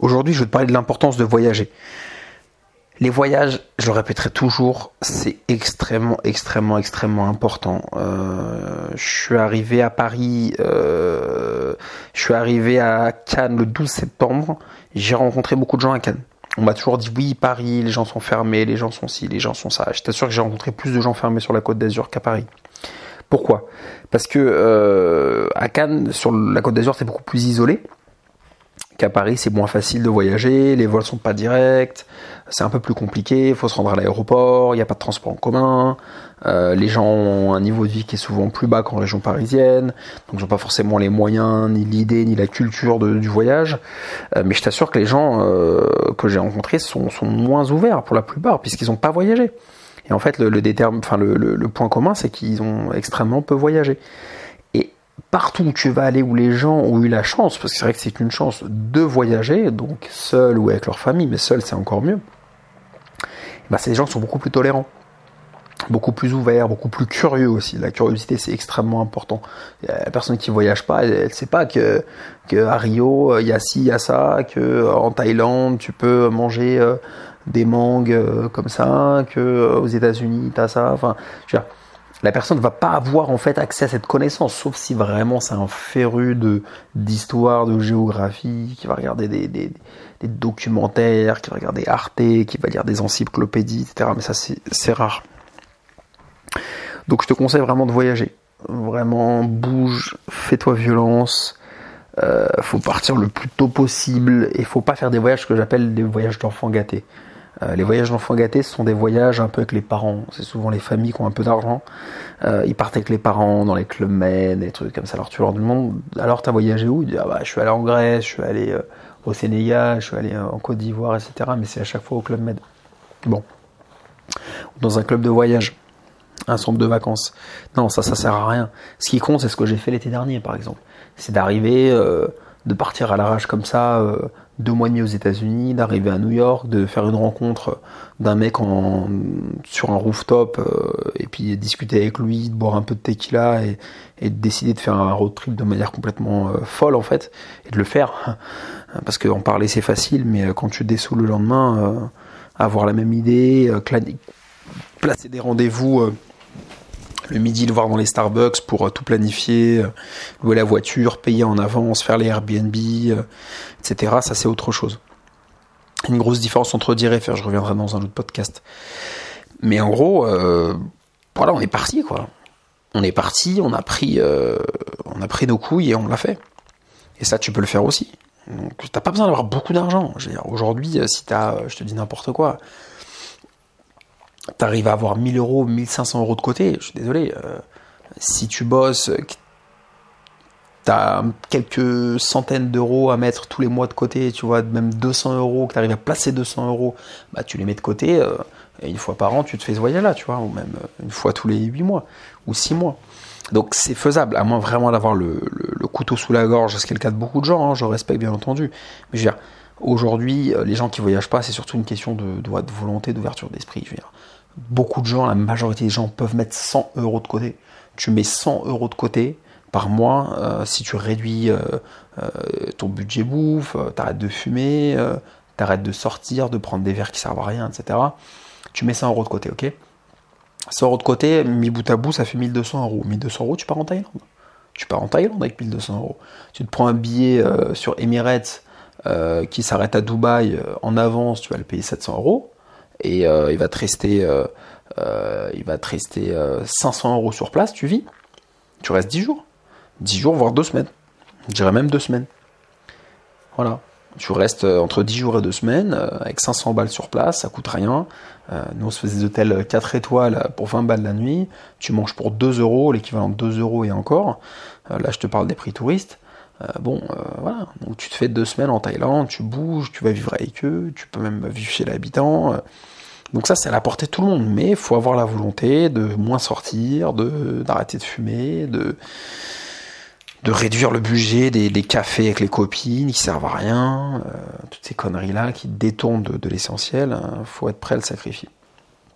Aujourd'hui, je vais te parler de l'importance de voyager. Les voyages, je le répéterai toujours, c'est extrêmement, extrêmement, extrêmement important. Euh, je suis arrivé à Paris, euh, je suis arrivé à Cannes le 12 septembre. J'ai rencontré beaucoup de gens à Cannes. On m'a toujours dit oui, Paris, les gens sont fermés, les gens sont ci, les gens sont ça. Je t'assure que j'ai rencontré plus de gens fermés sur la côte d'Azur qu'à Paris. Pourquoi? Parce que euh, à Cannes, sur la côte d'Azur, c'est beaucoup plus isolé qu'à Paris, c'est moins facile de voyager, les vols sont pas directs, c'est un peu plus compliqué, il faut se rendre à l'aéroport, il n'y a pas de transport en commun, euh, les gens ont un niveau de vie qui est souvent plus bas qu'en région parisienne, donc ils n'ont pas forcément les moyens, ni l'idée, ni la culture du voyage. Euh, mais je t'assure que les gens euh, que j'ai rencontrés sont, moins ouverts pour la plupart, puisqu'ils n'ont pas voyagé. Et en fait, le, le, le point commun, c'est qu'ils ont extrêmement peu voyagé partout où tu vas aller où les gens ont eu la chance, parce que c'est vrai que c'est une chance de voyager, donc seul ou avec leur famille, mais seul c'est encore mieux, bah, ces gens sont beaucoup plus tolérants, beaucoup plus ouverts, beaucoup plus curieux aussi. La curiosité c'est extrêmement important. La personne qui voyage pas, elle, ne sait pas que, que à Rio il y a ci, il y a ça, que en Thaïlande tu peux manger euh, des mangues euh, comme ça, que euh, aux États-Unis tu as ça. Enfin, la personne ne va pas avoir en fait accès à cette connaissance, sauf si vraiment c'est un féru d'histoire, de géographie, qui va regarder des, des, documentaires, qui va regarder Arte, qui va lire des encyclopédies, etc. Mais ça c'est rare. Donc je te conseille vraiment de voyager. Vraiment bouge, fais-toi violence. Euh, faut partir le plus tôt possible et faut pas faire des voyages que j'appelle des voyages d'enfants gâtés. Euh, les voyages d'enfants gâtés, ce sont des voyages un peu avec les parents. C'est souvent les familles qui ont un peu d'argent. Euh, ils partent avec les parents dans les clubs med, des trucs comme ça. Alors tu leur demandes, alors t'as voyagé où? Ils disent, ah bah, je suis allé en Grèce, je suis allé euh, au Sénégal, je suis allé en Côte d'Ivoire, etc. Mais c'est à chaque fois au club med. Bon. Dans un club de voyage. Un centre de vacances. Non, ça, ça sert à rien. Ce qui compte, c'est ce que j'ai fait l'été dernier, par exemple. C'est d'arriver, de partir à l'arrache comme ça, et demi aux États-Unis, d'arriver à New York, de faire une rencontre d'un mec en, sur un rooftop euh, et puis discuter avec lui, de boire un peu de tequila et, de décider de faire un road trip de manière complètement euh, folle en fait et de le faire. Parce qu'en parler c'est facile mais euh, quand tu dessous le lendemain avoir la même idée, placer des rendez-vous le midi le voir dans les Starbucks pour euh, tout planifier, euh, louer la voiture, payer en avance, faire les Airbnb, euh, etc. Ça c'est autre chose. Une grosse différence entre dire et faire, je reviendrai dans un autre podcast. Mais en gros, voilà, on est parti quoi. On est parti, on a pris, on a pris nos couilles et on l'a fait. Et ça, tu peux le faire aussi. Donc, t'as pas besoin d'avoir beaucoup d'argent. Aujourd'hui, si t'as, je te dis n'importe quoi, t'arrives à avoir 1000 euros, 1500 euros de côté, je suis désolé, euh, si tu bosses, t'as quelques centaines d'euros à mettre tous les mois de côté, tu vois, même 200 euros, que t'arrives à placer 200 euros, bah tu les mets de côté, euh, et une fois par an, tu te fais ce voyage-là, tu vois, ou même euh, une fois tous les 8 mois, ou 6 mois. Donc c'est faisable, à moins vraiment d'avoir le, couteau sous la gorge, ce qui est le cas de beaucoup de gens, hein, je respecte bien entendu, mais je veux dire, aujourd'hui, les gens qui voyagent pas, c'est surtout une question de, volonté, d'ouverture d'esprit, beaucoup de gens, la majorité des gens peuvent mettre 100 euros de côté. Tu mets 100 euros de côté par mois euh, si tu réduis euh, euh, ton budget bouffe, t'arrêtes de fumer, t'arrêtes de sortir, de prendre des verres qui servent à rien, etc. Tu mets 100 euros de côté, ok? 100 euros de côté, mis bout à bout, ça fait 1200 euros. 1200 euros, tu pars en Thaïlande. Tu pars en Thaïlande avec 1200 euros. Tu te prends un billet sur Emirates qui s'arrête à Dubaï en avance, tu vas le payer 700 euros et euh, il va te rester, euh, euh, il va te rester 500 euros sur place, tu vis, tu restes 10 jours, 10 jours voire 2 semaines, je dirais même 2 semaines. Voilà, tu restes entre 10 jours et 2 semaines avec 500 balles sur place, ça coûte rien. nous on se faisait des hôtels 4 étoiles pour 20 balles la nuit, tu manges pour 2 euros, l'équivalent de 2 euros et encore. là je te parle des prix touristes. Bon, voilà. Donc tu te fais deux semaines en Thaïlande, tu bouges, tu vas vivre avec eux, tu peux même vivre chez l'habitant. Donc ça, c'est à la portée de tout le monde, mais il faut avoir la volonté de moins sortir, d'arrêter de fumer, de de réduire le budget des, cafés avec les copines qui servent à rien, euh, toutes ces conneries là qui détournent de, l'essentiel. Il hein. faut être prêt à le sacrifier.